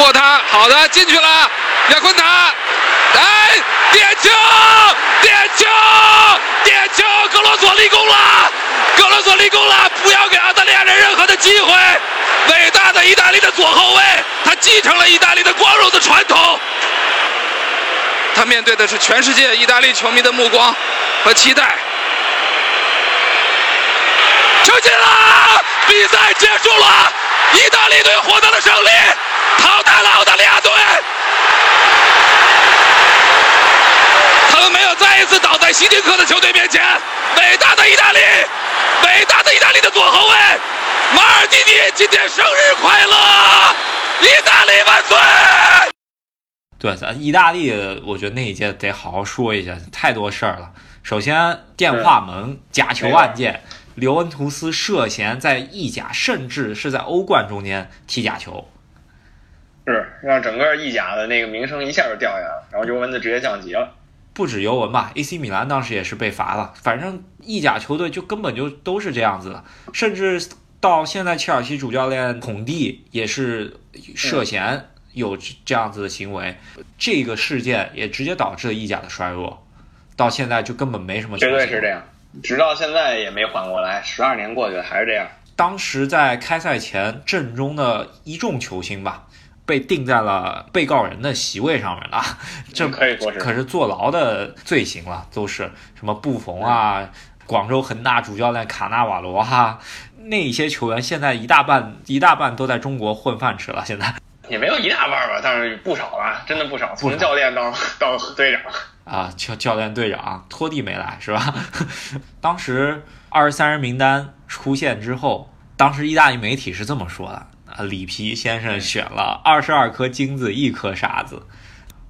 过他，好的进去了，亚昆塔，哎，点球，点球，点球，格罗索立功了，格罗索立功了，不要给澳大利亚人任何的机会，伟大的意大利的左后卫，他继承了意大利的光荣的传统，他面对的是全世界意大利球迷的目光和期待，球进了，比赛结束了，意大利队获得了胜利。了澳大利亚队，他们没有再一次倒在希丁克的球队面前。伟大的意大利，伟大的意大利的左后卫马尔蒂尼，今天生日快乐！意大利万岁！对，咱意大利，我觉得那一届得好好说一下，太多事儿了。首先，电话门假球案件，刘恩图斯涉嫌在意甲，甚至是在欧冠中间踢假球。是让整个意甲的那个名声一下就掉下来了，然后尤文就直接降级了。不止尤文吧，AC 米兰当时也是被罚了。反正意甲球队就根本就都是这样子的，甚至到现在切尔西主教练孔蒂也是涉嫌有这样子的行为。这个事件也直接导致了意甲的衰弱，到现在就根本没什么。绝对是这样，直到现在也没缓过来。十二年过去了还是这样。当时在开赛前，阵中的一众球星吧。被定在了被告人的席位上面了，这可以说是。可是坐牢的罪行了，都是什么布冯啊，广州恒大主教练卡纳瓦罗哈，那些球员现在一大半一大半都在中国混饭吃了，现在。也没有一大半吧，但是不少了，真的不少，从教练到到队长。啊，教教练队长托蒂没来是吧？当时二十三人名单出现之后，当时意大利媒体是这么说的。啊，里皮先生选了二十二颗金子一颗沙子，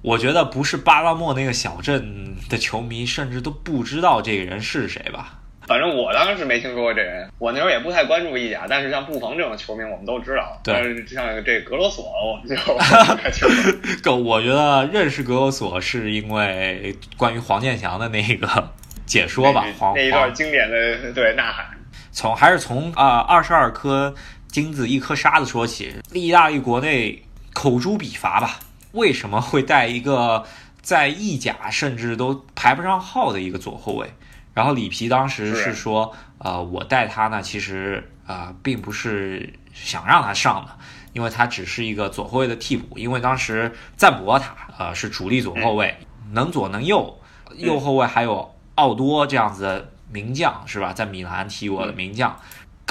我觉得不是巴拉莫那个小镇的球迷，甚至都不知道这个人是谁吧？反正我当时没听说过这人，我那时候也不太关注意甲，但是像布冯这种球迷我们都知道。对，像这格罗索，我们就不太清楚。够，我觉得认识格罗索是因为关于黄健翔的那个解说吧，那一段经典的对呐喊。从还是从啊二十二颗。金子一颗沙子说起，意大利国内口诛笔伐吧？为什么会带一个在意甲甚至都排不上号的一个左后卫？然后里皮当时是说，呃，我带他呢，其实啊，并不是想让他上的，因为他只是一个左后卫的替补。因为当时赞博塔呃是主力左后卫，能左能右，右后卫还有奥多这样子的名将是吧？在米兰踢过的名将。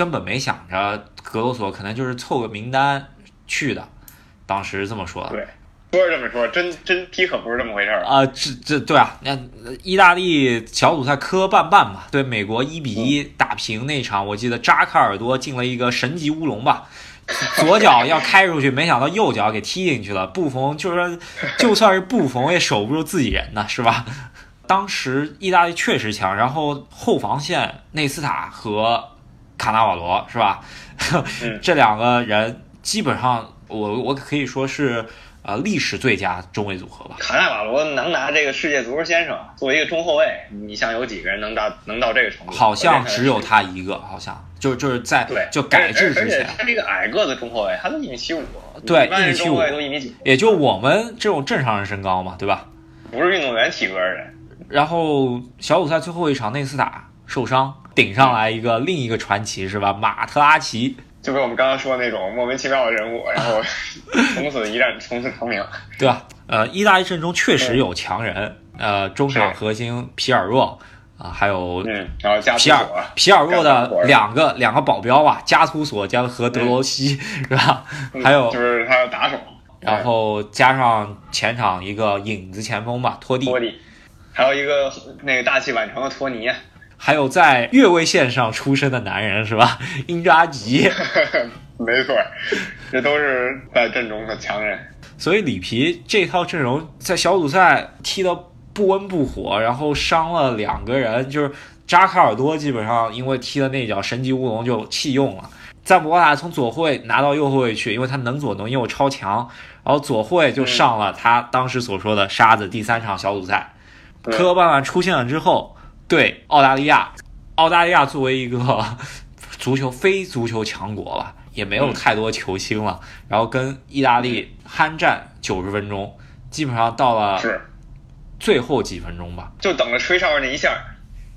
根本没想着格罗索可能就是凑个名单去的，当时这么说的。对，说是这么说，真真踢可不是这么回事儿啊！这这对啊，那意大利小组赛磕磕绊绊嘛，对美国一比一打平那场，我记得扎卡尔多进了一个神级乌龙吧，左脚要开出去，没想到右脚给踢进去了。布冯就是说，就算是布冯也守不住自己人呢，是吧？当时意大利确实强，然后后防线内斯塔和。卡纳瓦罗是吧？这两个人基本上，我我可以说是呃历史最佳中卫组合吧。卡纳瓦罗能拿这个世界足球先生，作为一个中后卫，你想有几个人能到能到这个程度？好像只有他一个，好像就就是在就改制之前，他是一个矮个子中后卫，他都一米七五，对，一米七五都一米几，也就我们这种正常人身高嘛，对吧？不是运动员体格的人。然后小组赛最后一场内斯塔受伤。顶上来一个另一个传奇是吧？马特拉齐，就跟我们刚刚说的那种莫名其妙的人物，然后 从此一战从此成名，对吧？呃，意大利阵中确实有强人，呃，中场核心皮尔洛啊，还有嗯然后加皮尔皮尔洛的两个两个保镖吧，加图索将和德罗西是吧？还有就是他的打手，然后加上前场一个影子前锋吧，托蒂，托蒂，还有一个那个大器晚成的托尼。还有在越位线上出生的男人是吧？英扎吉，没错，这都是在阵中的强人。所以里皮这套阵容在小组赛踢得不温不火，然后伤了两个人，就是扎卡尔多基本上因为踢的那脚神级乌龙就弃用了。赞博塔从左后卫拿到右后卫去，因为他能左能右超强，然后左后卫就上了他当时所说的沙子第三场小组赛。科巴万出现了之后。对澳大利亚，澳大利亚作为一个 足球非足球强国吧，也没有太多球星了，然后跟意大利酣战九十分钟，基本上到了是，最后几分钟吧。就等着吹哨那一下，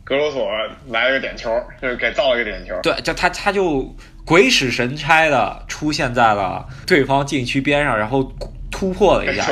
格罗索来了个点球，就是给造了个点球。对，就他他就鬼使神差的出现在了对方禁区边上，然后突破了一下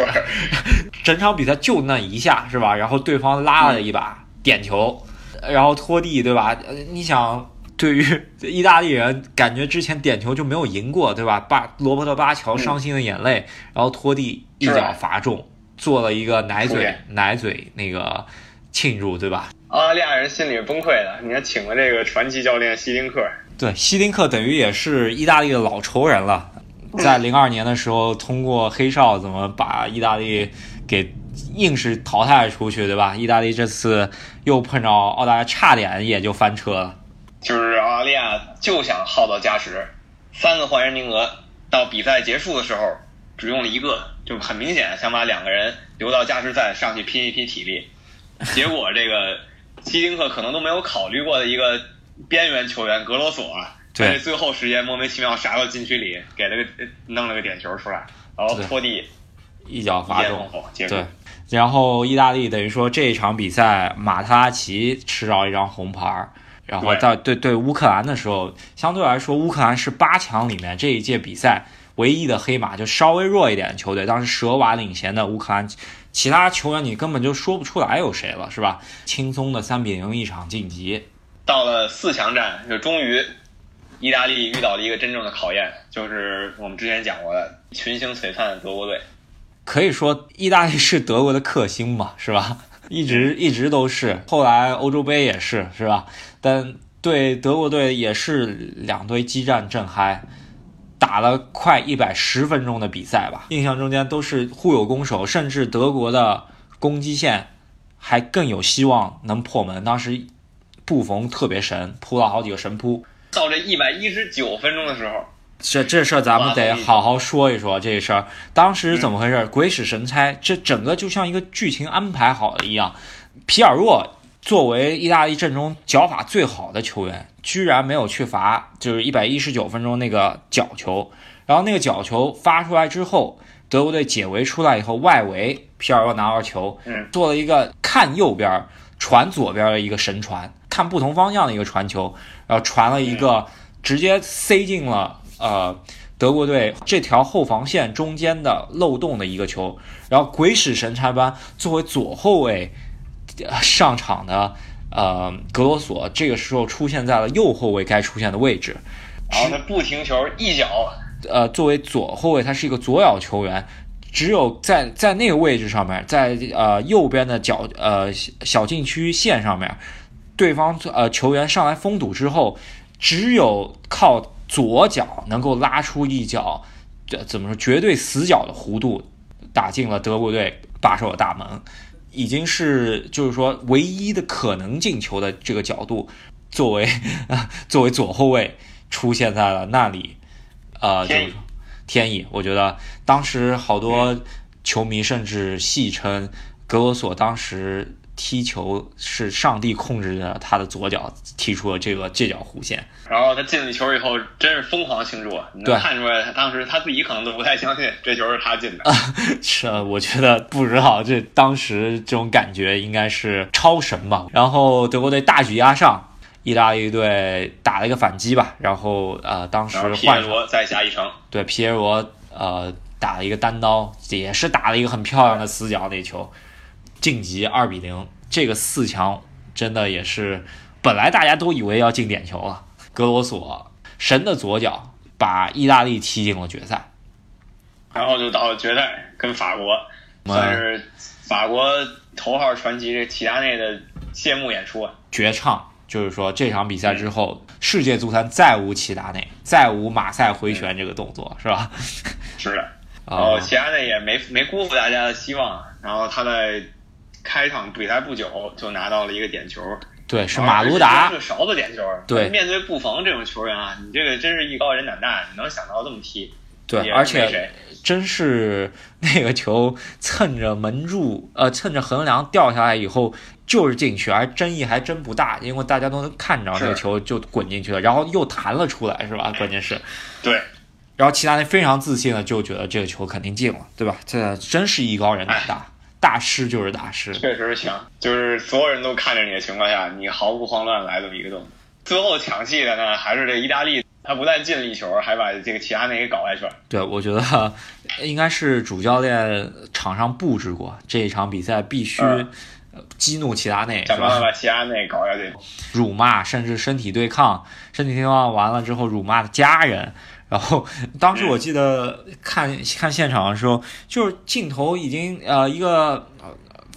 整场比赛就那一下是吧？然后对方拉了一把点球，然后拖地对吧？呃你想。对于 意大利人，感觉之前点球就没有赢过，对吧？巴罗伯特巴乔伤心的眼泪，然后拖地一脚罚中，做了一个奶嘴奶嘴那个庆祝，对吧？澳大利亚人心里崩溃了。你看，请了这个传奇教练希丁克，对，希丁克等于也是意大利的老仇人了，在零二年的时候，通过黑哨怎么把意大利给硬是淘汰出去，对吧？意大利这次又碰着澳大利亚，差点也就翻车了。就是澳大利亚就想耗到加时，三个换人名额，到比赛结束的时候只用了一个，就很明显想把两个人留到加时赛上去拼一拼体力。结果这个希丁克可能都没有考虑过的一个边缘球员格罗索在最后时间莫名其妙杀到禁区里，给了个弄了个点球出来，然后拖地一脚罚中对。。然后意大利等于说这一场比赛，马特拉齐吃到一张红牌儿，然后对在对对乌克兰的时候，相对来说乌克兰是八强里面这一届比赛唯一的黑马，就稍微弱一点的球队。当时舍瓦领衔的乌克兰，其他球员你根本就说不出来有谁了，是吧？轻松的三比零一场晋级。到了四强战，就终于意大利遇到了一个真正的考验，就是我们之前讲过的群星璀璨的德国队。可以说，意大利是德国的克星嘛，是吧？一直一直都是，后来欧洲杯也是，是吧？但对德国队也是两队激战正嗨，打了快一百十分钟的比赛吧，印象中间都是互有攻守，甚至德国的攻击线还更有希望能破门。当时布冯特别神，扑了好几个神扑，到这一百一十九分钟的时候，这这事儿咱们得好好说一说这事儿。当时怎么回事？鬼使神差，这整个就像一个剧情安排好的一样。皮尔洛作为意大利阵中脚法最好的球员，居然没有去罚，就是一百一十九分钟那个角球。然后那个角球发出来之后，德国队解围出来以后，外围皮尔洛拿到球，嗯做了一个看右边传左边的一个神传，看不同方向的一个传球，然后传了一个直接塞进了呃德国队这条后防线中间的漏洞的一个球，然后鬼使神差般作为左后卫、呃上场的呃格罗索，这个时候出现在了右后卫该出现的位置。然后他不停球一脚，呃，作为左后卫，他是一个左脚球员，只有在在那个位置上面，在呃右边的角呃小小禁区线上面，对方呃球员上来封堵之后，只有靠左脚能够拉出一脚，这怎么说绝对死角的弧度，打进了德国队把守的大门，已经是就是说唯一的可能进球的这个角度，作为 作为左后卫出现在了那里，呃，就天意是天意。我觉得当时好多球迷甚至戏称格罗索当时踢球是上帝控制着他的左脚踢出了这个这脚弧线。然后他进了球以后，真是疯狂庆祝，啊你能看出来，他当时他自己可能都不太相信这球是他进的。是，我觉得不知道这当时这种感觉应该是超神吧。然后德国队大举压上，意大利队打了一个反击吧。然后呃，当时皮耶罗再下一城，对皮耶罗呃打了一个单刀，也是打了一个很漂亮的死角那球，晋级二比零。这个四强真的也是，本来大家都以为要进点球了，格罗索神的左脚把意大利踢进了决赛。然后就到了决赛，跟法国嗯算是法国头号传奇这齐达内的谢幕演出啊。绝唱，就是说这场比赛之后，世界足坛再无齐达内，再无马赛回旋这个动作，是吧？是的，然啊、后齐达内也没没辜负大家的希望，然后他在开场比赛不久就拿到了一个点球，对，是马卢达。是个勺子点球。对。面对布冯这种球员啊，你这个真是艺高人胆大，你能想到这么踢？对，而且真是那个球蹭着门柱，呃，蹭着横梁掉下来以后就是进去，而争议还真不大，因为大家都能看着那个球就滚进去了，然后又弹了出来，是吧？关键是，对，然后其他人非常自信的就觉得这个球肯定进了，对吧？这真是艺高人胆大，大师就是大师。确实强，就是所有人都看着你的情况下，你毫不慌乱来这么一个动作。最后抢戏的呢，还是这意大利，他不但进了一球，还把这个齐达内给搞下去了。对，我觉得应该是主教练场上布置过这一场比赛必须激怒齐达内，想办法把齐达内搞下去，辱骂甚至身体对抗，身体对抗完了之后辱骂的家人。然后当时我记得看 看现场的时候，就是镜头已经呃一个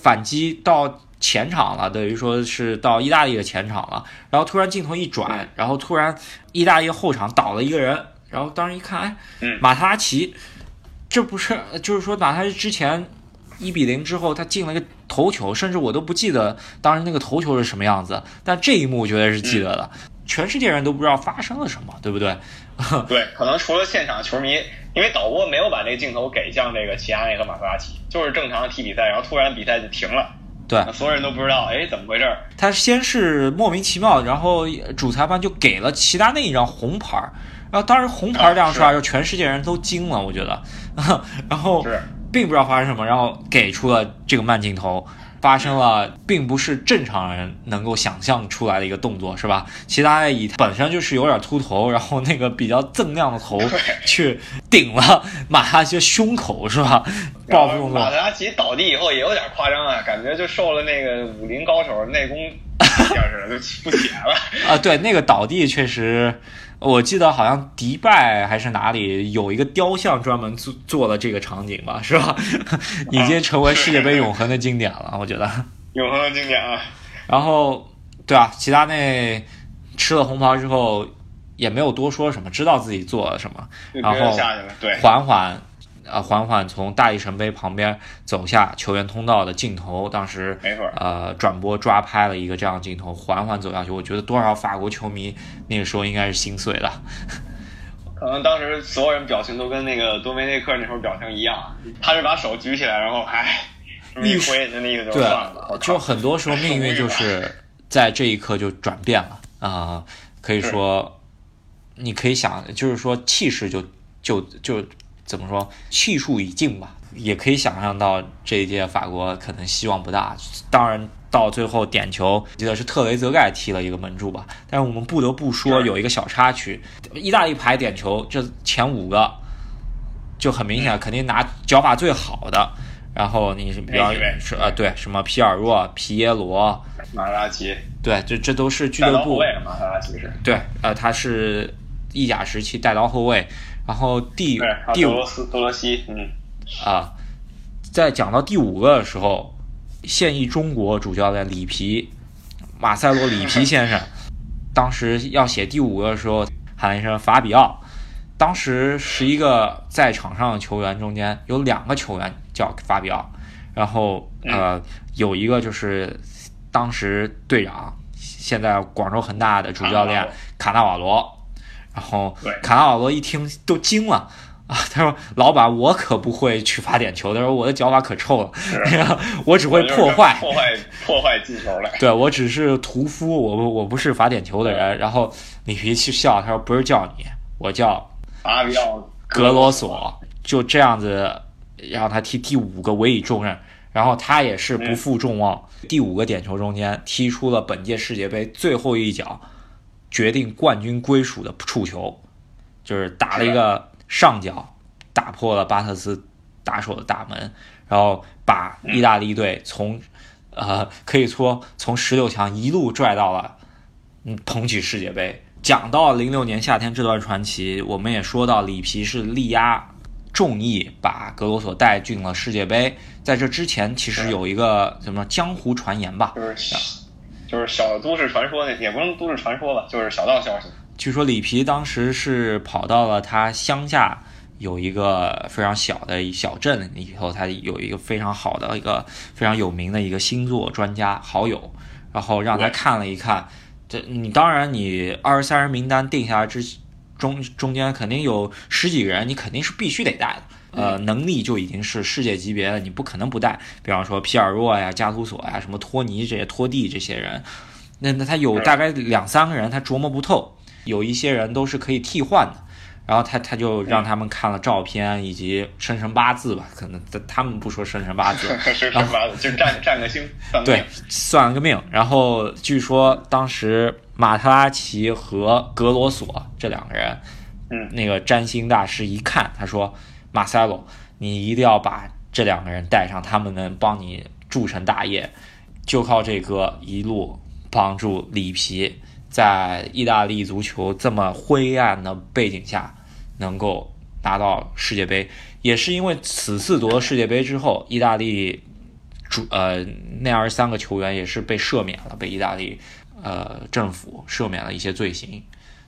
反击到前场了，等于说是到意大利的前场了。然后突然镜头一转，然后突然意大利后场倒了一个人，然后当时一看，哎，马特拉齐，这不是就是说马塔拉齐之前一比零之后他进了一个头球，甚至我都不记得当时那个头球是什么样子，但这一幕我觉得是记得的。全世界人都不知道发生了什么，对不对？对，可能除了现场球迷，因为导播没有把这个镜头给向这个齐达内和马特拉齐，就是正常踢比赛，然后突然比赛就停了。对，所有人都不知道，哎，怎么回事？他先是莫名其妙，然后主裁判就给了齐达内一张红牌，然后当时红牌亮出来，就全世界人都惊了，我觉得，然后并不知道发生什么，然后给出了这个慢镜头。发生了，并不是正常人能够想象出来的一个动作，是吧？齐达内以本身就是有点秃头，然后那个比较锃亮的头去顶了马特拉齐胸口，是吧？报复动作。马哈奇倒地以后也有点夸张啊，感觉就受了那个武林高手内功一下似的，就不写了。啊，对，那个倒地确实。我记得好像迪拜还是哪里有一个雕像专门做做了这个场景吧，是吧？已经成为世界杯永恒的经典了，我觉得。永恒的经典啊！然后，对啊，齐达内吃了红袍之后也没有多说什么，知道自己做了什么，然后缓缓。啊，缓缓从大力神杯旁边走下球员通道的镜头，当时没错，呃，转播抓拍了一个这样的镜头，缓缓走下去。我觉得多少法国球迷那个时候应该是心碎了。可能当时所有人表情都跟那个多梅内克那时候表情一样，他是把手举起来，然后唉，一挥，那意思就算了。就很多时候 命运就是在这一刻就转变了啊，可以说，你可以想，就是说气势就就就。怎么说？气数已尽吧，也可以想象到这一届法国可能希望不大。当然，到最后点球，记得是特雷泽盖踢了一个门柱吧。但是我们不得不说，有一个小插曲：意大利排点球，这前五个就很明显，肯定拿脚法最好的。然后你是比较是呃，对，什么皮尔洛、皮耶罗、马拉奇，对，这这都是俱乐部。马拉奇是。对，呃，他是意甲时期带刀后卫。然后第第五多罗西，嗯。啊，在讲到第五个的时候，现役中国主教练里皮，马塞洛里皮先生，当时要写第五个的时候喊一声法比奥，当时十一个在场上的球员中间有两个球员叫法比奥，然后呃有一个就是当时队长，现在广州恒大的主教练卡纳瓦罗。然后卡纳瓦罗一听都惊了啊！他说：“老板，我可不会去罚点球。他说我的脚法可臭了，我只会破坏破坏破坏进球了。对我只是屠夫，我我不是罚点球的人。”然后里皮去笑，他说：“不是叫你，我叫阿比奥格罗索。”就这样子让他踢第五个委以重任，然后他也是不负众望，第五个点球中间踢出了本届世界杯最后一脚。决定冠军归属的触球，就是打了一个上角，打破了巴特斯打手的大门，然后把意大利队从，呃，可以说从十六强一路拽到了，嗯，捧起世界杯。讲到零六年夏天这段传奇，我们也说到里皮是力压众议把格罗索带进了世界杯。在这之前，其实有一个什么江湖传言吧。就是小都市传说，那也不能都市传说吧，就是小道消息。据说里皮当时是跑到了他乡下有一个非常小的小镇里头，他有一个非常好的一个非常有名的一个星座专家好友，然后让他看了一看。这你当然你二十三人名单定下来之中中间肯定有十几个人，你肯定是必须得带的。呃，能力就已经是世界级别的，你不可能不带。比方说皮尔洛呀、加图索呀、什么托尼这些托蒂这些人，那那他有大概两三个人他琢磨不透，有一些人都是可以替换的。然后他他就让他们看了照片以及生辰八字吧，可能他他们不说生辰八字，生辰八字？就占占个星，算对，算了个命。然后据说当时马特拉齐和格罗索这两个人，嗯，那个占星大师一看，他说：“马塞洛，你一定要把这两个人带上，他们能帮你铸成大业。就靠这个一路帮助里皮。”在意大利足球这么灰暗的背景下，能够拿到世界杯，也是因为此次夺了世界杯之后，意大利主呃那二十三个球员也是被赦免了，被意大利呃政府赦免了一些罪行，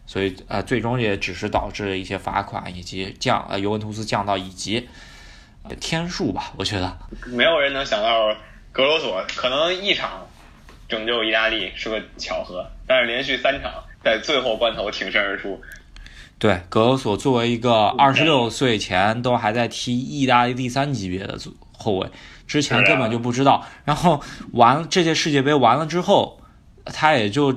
所以呃最终也只是导致了一些罚款以及降呃尤文图斯降到乙级，天数吧，我觉得没有人能想到格罗索可能一场。拯救意大利是个巧合，但是连续三场在最后关头挺身而出。对，格罗索作为一个二十六岁前都还在踢意大利第三级别的后卫，之前根本就不知道。然后完这届世界杯完了之后，他也就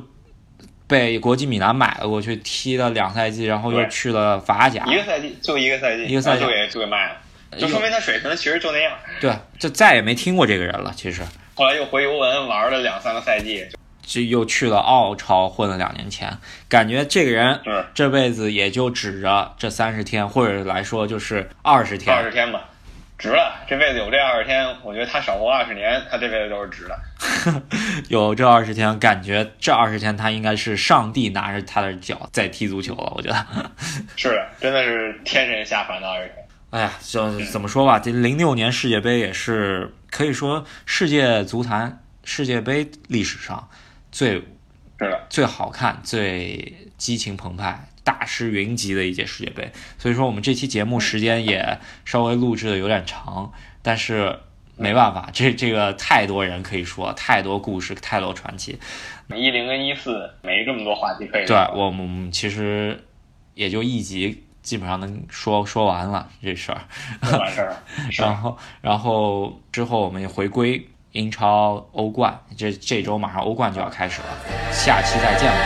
被国际米兰买了过去，踢了两赛季，然后又去了法甲。一个赛季就一个赛季，一个赛季就给就给卖了，就说明他水平其实就那样。对，就再也没听过这个人了。其实。后来又回尤文玩了两三个赛季，就又去了澳超混了两年钱，感觉这个人这辈子也就指着这三十天，或者来说就是二十天，二十天吧，值了。这辈子有这二十天，我觉得他少活二十年，他这辈子都是值的。有这二十天，感觉这二十天他应该是上帝拿着他的脚在踢足球了。我觉得 是的，真的是天神下凡的二十天。哎呀，就怎么说吧，这零六年世界杯也是。可以说，世界足坛世界杯历史上最最好看、最激情澎湃、大师云集的一届世界杯。所以说，我们这期节目时间也稍微录制的有点长，但是没办法，这这个太多人可以说，太多故事，太多传奇。一零跟一四没这么多话题可以。对我们其实也就一集。基本上能说说完了这事儿，完事儿。然后，然后之后我们回归英超、欧冠，这这周马上欧冠就要开始了，下期再见吧。